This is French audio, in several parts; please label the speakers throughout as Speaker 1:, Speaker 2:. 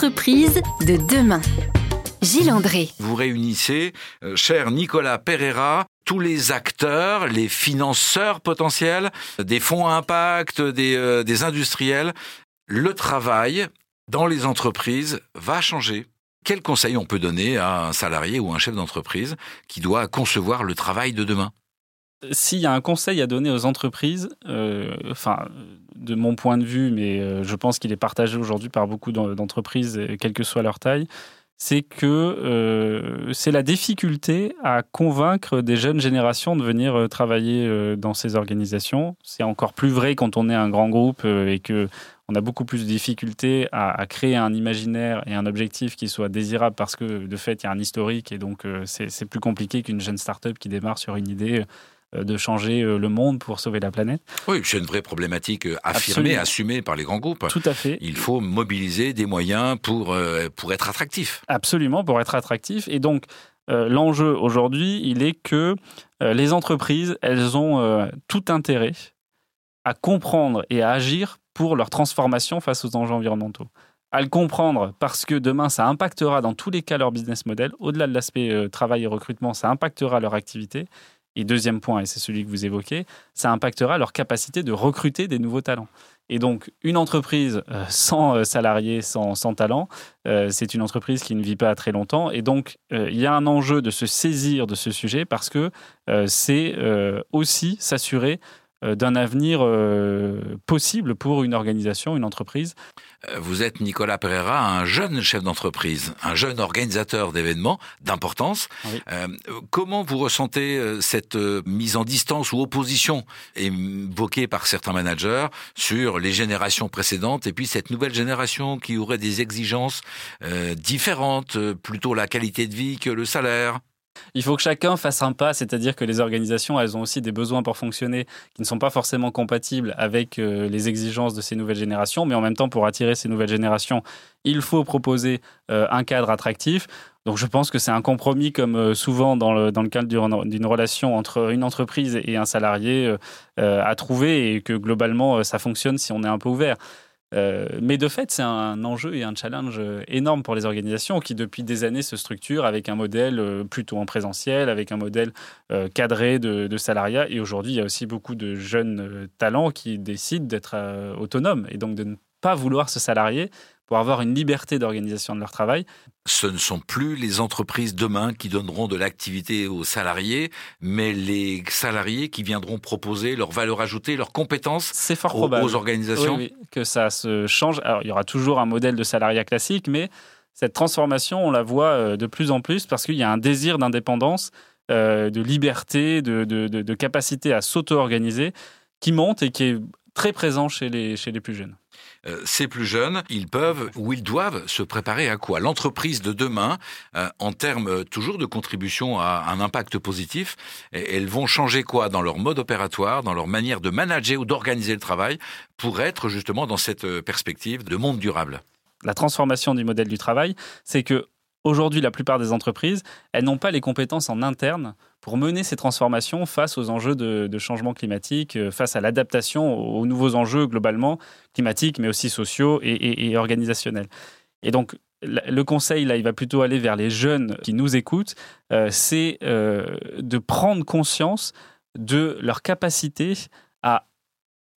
Speaker 1: de demain. Gilles André.
Speaker 2: Vous réunissez, euh, cher Nicolas Pereira, tous les acteurs, les financeurs potentiels, des fonds à impact, des, euh, des industriels. Le travail dans les entreprises va changer. Quel conseil on peut donner à un salarié ou un chef d'entreprise qui doit concevoir le travail de demain?
Speaker 3: S'il y a un conseil à donner aux entreprises, euh, enfin, de mon point de vue, mais euh, je pense qu'il est partagé aujourd'hui par beaucoup d'entreprises, quelle que soit leur taille, c'est que euh, c'est la difficulté à convaincre des jeunes générations de venir travailler dans ces organisations. C'est encore plus vrai quand on est un grand groupe et que on a beaucoup plus de difficultés à, créer un imaginaire et un objectif qui soit désirable parce que de fait il y a un historique et donc c'est plus compliqué qu'une jeune start-up qui démarre sur une idée euh, de changer euh, le monde pour sauver la planète.
Speaker 2: Oui, c'est une vraie problématique euh, affirmée, assumée par les grands groupes.
Speaker 3: Tout à fait.
Speaker 2: Il faut mobiliser des moyens pour, pour être attractif.
Speaker 3: Absolument, pour être attractif. Et donc, l'enjeu aujourd'hui, il est que les entreprises, elles ont tout intérêt à comprendre et à agir pour leur transformation face aux enjeux environnementaux à le comprendre parce que demain, ça impactera dans tous les cas leur business model. Au-delà de l'aspect travail et recrutement, ça impactera leur activité. Et deuxième point, et c'est celui que vous évoquez, ça impactera leur capacité de recruter des nouveaux talents. Et donc, une entreprise euh, sans euh, salariés, sans, sans talent, euh, c'est une entreprise qui ne vit pas très longtemps. Et donc, il y a un enjeu de se saisir de ce sujet parce que c'est aussi s'assurer d'un avenir possible pour une organisation, une entreprise.
Speaker 2: Euh, vous êtes Nicolas Pereira, un jeune chef d'entreprise, un jeune organisateur d'événements d'importance. comment vous ressentez cette mise en distance ou opposition évoquée par certains managers sur les générations précédentes et puis cette nouvelle génération qui aurait des exigences différentes, plutôt la qualité de vie que le salaire?
Speaker 3: Il faut que chacun fasse un pas, c'est-à-dire que les organisations, elles ont aussi des besoins pour fonctionner qui ne sont pas forcément compatibles avec euh, les exigences de ces nouvelles générations, mais en même temps, pour attirer ces nouvelles générations, il faut proposer euh, un cadre attractif. Donc je pense que c'est un compromis, comme euh, souvent dans le, dans le cadre d'une relation entre une entreprise et un salarié, à trouver et que globalement, ça fonctionne si on est un peu ouvert. Euh, mais de fait, c'est un enjeu et un challenge euh, énorme pour les organisations qui, depuis des années, se structurent avec un modèle euh, plutôt en présentiel, avec un modèle cadré de, de salariat. Et aujourd'hui, il y a aussi beaucoup de jeunes talents qui décident d'être autonomes et donc de ne pas vouloir se salarier pour avoir une liberté d'organisation de leur travail.
Speaker 2: Ce ne sont plus les entreprises demain qui donneront de l'activité aux salariés, mais les salariés qui viendront proposer leur valeur ajoutée, leurs compétences
Speaker 3: C'est fort
Speaker 2: aux,
Speaker 3: probable.
Speaker 2: aux organisations.
Speaker 3: Oui, oui, que ça se change. Alors, il y aura toujours un modèle de salariat classique, mais cette transformation, on la voit euh, de plus en plus parce qu'il y a un désir d'indépendance, euh, de liberté, de, de, de, de capacité à s'auto-organiser qui monte et qui est très présent chez les, chez les plus jeunes.
Speaker 2: Euh, ces plus jeunes, ils peuvent ou ils doivent se préparer à quoi? L'entreprise de demain, euh, en termes toujours de contribution à un impact positif, elles vont changer quoi? Dans leur mode opératoire, dans leur manière de manager ou d'organiser le travail pour être justement dans cette euh, perspective de monde durable.
Speaker 3: La transformation du modèle du travail, c'est que Aujourd'hui, la plupart des entreprises, elles n'ont pas les compétences en interne pour mener ces transformations face aux enjeux de, changement climatique, euh, face à l'adaptation aux nouveaux enjeux globalement climatiques, mais aussi sociaux et, organisationnels. Et donc, le conseil, là, il va plutôt aller vers les jeunes qui nous écoutent, euh, c'est euh, de prendre conscience de leur capacité à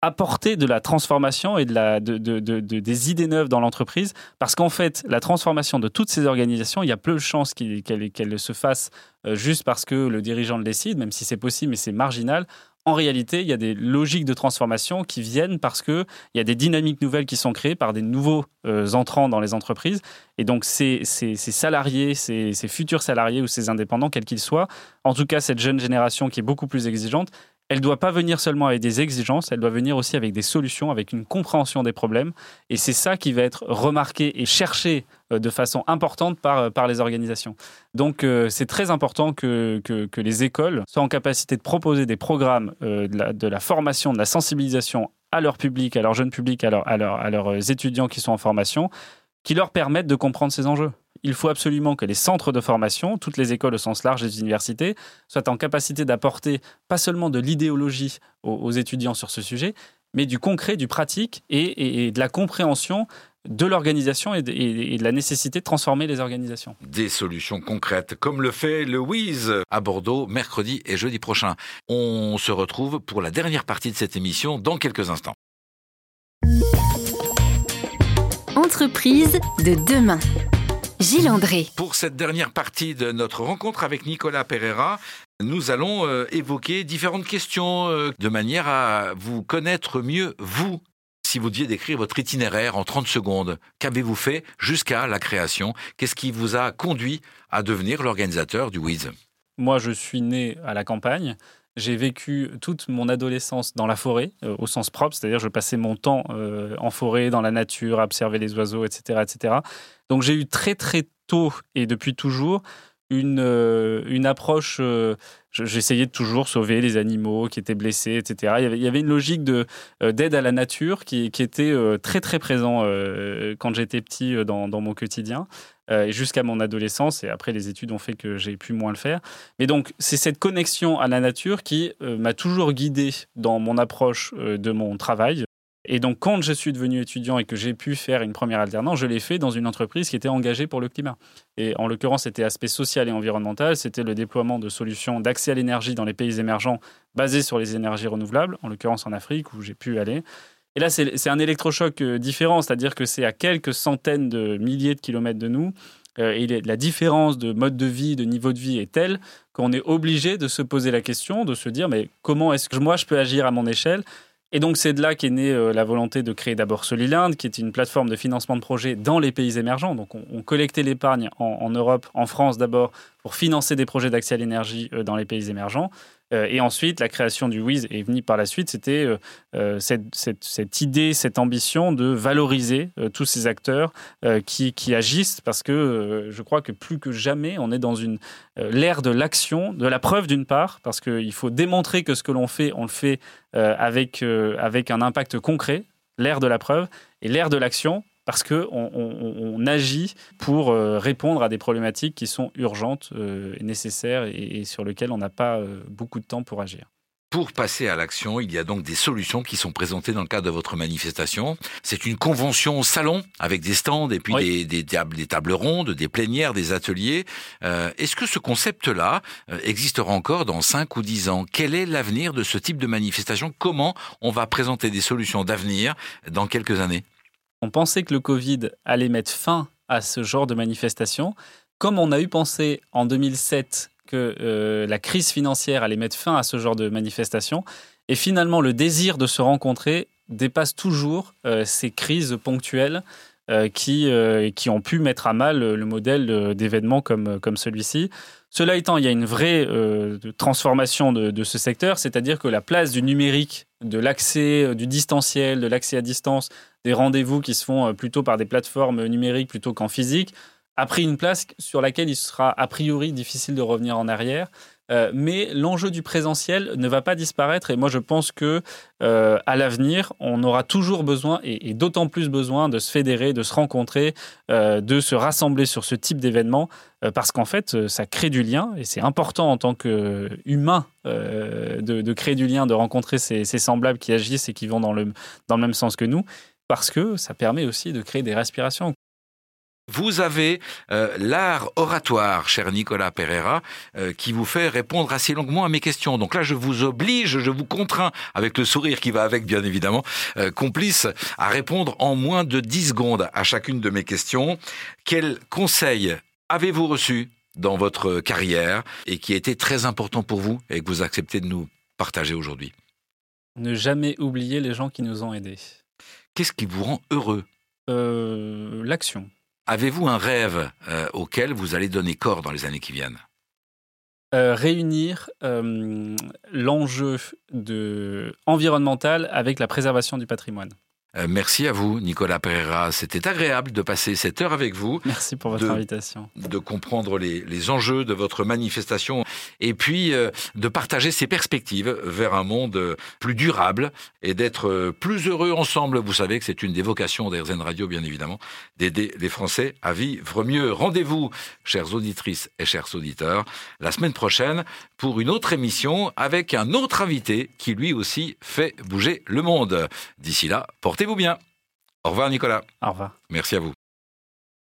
Speaker 3: apporter de la transformation et de la, de, de, de, des idées neuves dans l'entreprise, parce qu'en fait, la transformation de toutes ces organisations, il y a peu de chances qu'elle se fasse euh, juste parce que le dirigeant le décide, même si c'est possible, mais c'est marginal. En réalité, il y a des logiques de transformation qui viennent parce qu'il y a des dynamiques nouvelles qui sont créées par des nouveaux euh, entrants dans les entreprises. Et donc, ces, ces, ces salariés, ces, ces, futurs salariés ou ces indépendants, quels qu'ils soient, en tout cas cette jeune génération qui est beaucoup plus exigeante, elle doit pas venir seulement avec des exigences, elle doit venir aussi avec des solutions, avec une compréhension des problèmes. Et c'est ça qui va être remarqué et cherché euh, de façon importante par, euh, par les organisations. Donc euh, c'est très important que, que, les écoles soient en capacité de proposer des programmes de, la, formation, de la sensibilisation à leur public, à leur jeune public, à, à leurs étudiants qui sont en formation, qui leur permettent de comprendre ces enjeux il faut absolument que les centres de formation, toutes les écoles au sens large des universités, soient en capacité d'apporter pas seulement de l'idéologie aux, étudiants sur ce sujet, mais du concret, du pratique et, de la compréhension de l'organisation et, de la nécessité de transformer les organisations.
Speaker 2: Des solutions concrètes, comme le fait le WIZ à Bordeaux mercredi et jeudi prochain. On se retrouve pour la dernière partie de cette émission dans quelques instants.
Speaker 1: Entreprise de demain. Gilles André.
Speaker 2: Pour cette dernière partie de notre rencontre avec Nicolas Pereira, nous allons euh, évoquer différentes questions euh, de manière à vous connaître mieux, vous. Si vous deviez décrire votre itinéraire en 30 secondes, qu'avez-vous fait jusqu'à la création? Qu'est-ce qui vous a conduit à devenir l'organisateur du WIZ?
Speaker 3: Moi, je suis né à la campagne. J'ai vécu toute mon adolescence dans la forêt, euh, au sens propre, c'est-à-dire je passais mon temps euh, en forêt, dans la nature, à observer les oiseaux, etc. etc. Donc j'ai eu très très tôt et depuis toujours une, euh, une approche, j'essayais de toujours sauver les animaux qui étaient blessés, etc. Il y avait, il y avait une logique d'aide à la nature qui, qui était très très présent quand j'étais petit dans, dans, mon quotidien. Euh, jusqu'à mon adolescence. Et après, les études ont fait que j'ai pu moins le faire. Mais donc, c'est cette connexion à la nature qui euh, m'a toujours guidé dans mon approche euh, de mon travail. Et donc, quand je suis devenu étudiant et que j'ai pu faire une première alternance, je l'ai fait dans une entreprise qui était engagée pour le climat. Et en l'occurrence, c'était aspect social et environnemental. C'était le déploiement de solutions d'accès à l'énergie dans les pays émergents basées sur les énergies renouvelables, en l'occurrence en Afrique où j'ai pu aller. Et là, c'est un électrochoc euh, différent, c'est-à-dire que c'est à quelques centaines de milliers de kilomètres de nous. Euh, et la différence de mode de vie, de niveau de vie est telle qu'on est obligé de se poser la question, de se dire mais comment est-ce que moi je peux agir à mon échelle et donc c'est de là qu'est née euh, la volonté de créer d'abord Soliland, qui est une plateforme de financement de projets dans les pays émergents. Donc on, collectait l'épargne en, Europe, en France d'abord, pour financer des projets d'accès à l'énergie dans les pays émergents. Euh, et ensuite, la création du WIZ est venue par la suite. C'était euh, euh, cette, idée, cette ambition de valoriser tous ces acteurs qui, agissent. Parce que je crois que plus que jamais, on est dans une l'ère de l'action, de la preuve d'une part, parce qu'il faut démontrer que ce que l'on fait, on le fait avec, avec un impact concret, l'ère de la preuve, et l'ère de l'action, parce qu'on on, agit pour euh, répondre à des problématiques qui sont urgentes euh, et nécessaires et, sur lesquelles on n'a pas euh, beaucoup de temps pour agir.
Speaker 2: Pour passer à l'action, il y a donc des solutions qui sont présentées dans le cadre de votre manifestation. C'est une convention au salon avec des stands et puis des, tables, rondes, des plénières, des ateliers. Est-ce que ce concept-là existera encore dans 5 ou 10 ans? Quel est l'avenir de ce type de manifestation? Comment on va présenter des solutions d'avenir dans quelques années?
Speaker 3: On pensait que le Covid allait mettre fin à ce genre de manifestation, comme on a eu pensé en 2007 que euh, la crise financière allait mettre fin à ce genre de manifestation. Et finalement, le désir de se rencontrer dépasse toujours euh, ces crises ponctuelles euh, qui, ont pu mettre à mal le modèle d'événements comme, comme celui-ci. Cela étant, il y a une vraie transformation de, de, ce secteur, c'est-à-dire que la place du numérique, de l'accès, du distanciel, de l'accès à distance, des rendez-vous qui se font euh, plutôt par des plateformes numériques plutôt qu'en physique, a pris une place sur laquelle il sera a priori difficile de revenir en arrière. Euh, mais l'enjeu du présentiel ne va pas disparaître et moi je pense que euh, à l'avenir on aura toujours besoin et, d'autant plus besoin de se fédérer, de se rencontrer, de se rassembler sur ce type d'événement parce qu'en fait ça crée du lien et c'est important en tant qu'humain de, de, créer du lien, de rencontrer ces, ces, semblables qui agissent et qui vont dans le, dans le même sens que nous parce que ça permet aussi de créer des respirations.
Speaker 2: Vous avez euh, l'art oratoire, cher Nicolas Pereira, euh, qui vous fait répondre assez longuement à mes questions. Donc là, je vous oblige, je vous contrains, avec le sourire qui va avec, bien évidemment, euh, complice, à répondre en moins de 10 secondes à chacune de mes questions. Quel conseil avez-vous reçu dans votre carrière et qui a été très important pour vous et que vous acceptez de nous partager aujourd'hui?
Speaker 3: Ne jamais oublier les gens qui nous ont aidés.
Speaker 2: Qu'est-ce qui vous rend heureux?
Speaker 3: L'action.
Speaker 2: Avez-vous un rêve euh, auquel vous allez donner corps dans les années qui viennent?
Speaker 3: Euh, réunir l'enjeu environnemental avec la préservation du patrimoine.
Speaker 2: Euh, merci à vous, Nicolas Pereira. C'était agréable de passer cette heure avec vous.
Speaker 3: Merci pour votre invitation.
Speaker 2: De comprendre les, enjeux de votre manifestation et puis euh, de partager ses perspectives vers un monde plus durable et d'être euh, plus heureux ensemble. Vous savez que c'est une des vocations d'Airzen Radio, bien évidemment, d'aider les Français à vivre mieux. Rendez-vous, chères auditrices et chers auditeurs, la semaine prochaine pour une autre émission avec un autre invité qui lui aussi fait bouger le monde. D'ici là, portez Portez-vous bien. Au revoir Nicolas.
Speaker 3: Au revoir.
Speaker 2: Merci à vous.